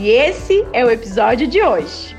E esse é o episódio de hoje.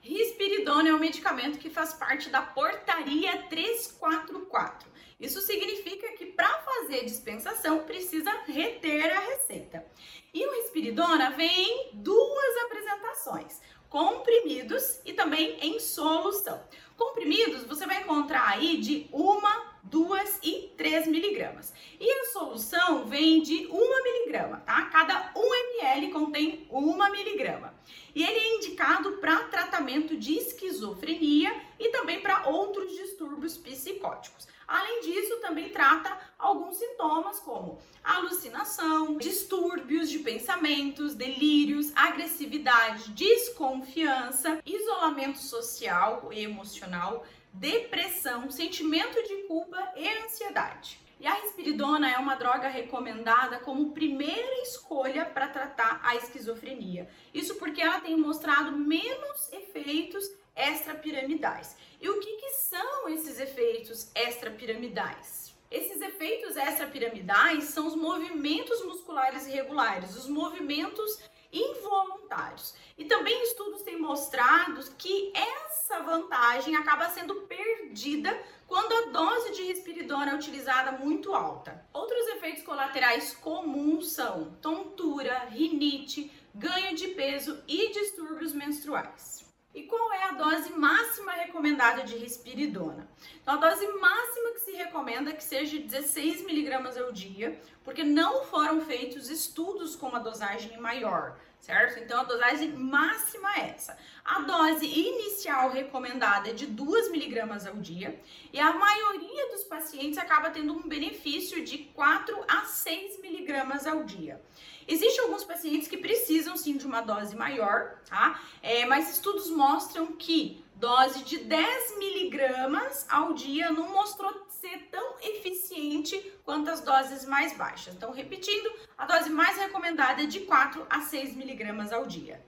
Risperidona é um medicamento que faz parte da portaria 344. Isso significa que para fazer dispensação precisa reter a receita. E o risperidona vem em duas apresentações comprimidos e também em solução. Comprimidos você vai encontrar aí de uma, duas e três miligramas. E a solução vem de uma miligrama, tá? Cada 1 ml contém uma miligrama. E ele é indicado para tratamento de esquizofrenia e também para outros distúrbios psicóticos. Além disso, também trata alguns sintomas como alucinação, distúrbios de pensamentos, delírios, agressividade, desconfiança, isolamento social e emocional, depressão, sentimento de culpa e ansiedade. E a risperidona é uma droga recomendada como primeira escolha para tratar a esquizofrenia. Isso porque ela tem mostrado menos efeitos extrapiramidais. E o que, que são esses efeitos extrapiramidais? Esses efeitos extrapiramidais são os movimentos musculares irregulares, os movimentos involuntários. E também estudos têm mostrado que essa vantagem acaba sendo perdida quando a dose de risperidona é utilizada muito alta. Outros efeitos colaterais comuns são tontura, rinite, ganho de peso e distúrbios menstruais. E dose máxima recomendada de risperidona? Então, a dose máxima que se recomenda é que seja 16 miligramas ao dia, porque não foram feitos estudos com uma dosagem maior, certo? Então, a dosagem máxima é essa. A dose inicial recomendada é de 2 miligramas ao dia, e a maioria dos pacientes acaba tendo um benefício de 4 a 6 miligramas ao dia. Existem alguns pacientes que precisam sim de uma dose maior, tá? É, mas estudos mostram que dose de 10 miligramas ao dia não mostrou ser tão eficiente quanto as doses mais baixas. Então, repetindo, a dose mais recomendada é de 4 a 6 miligramas ao dia.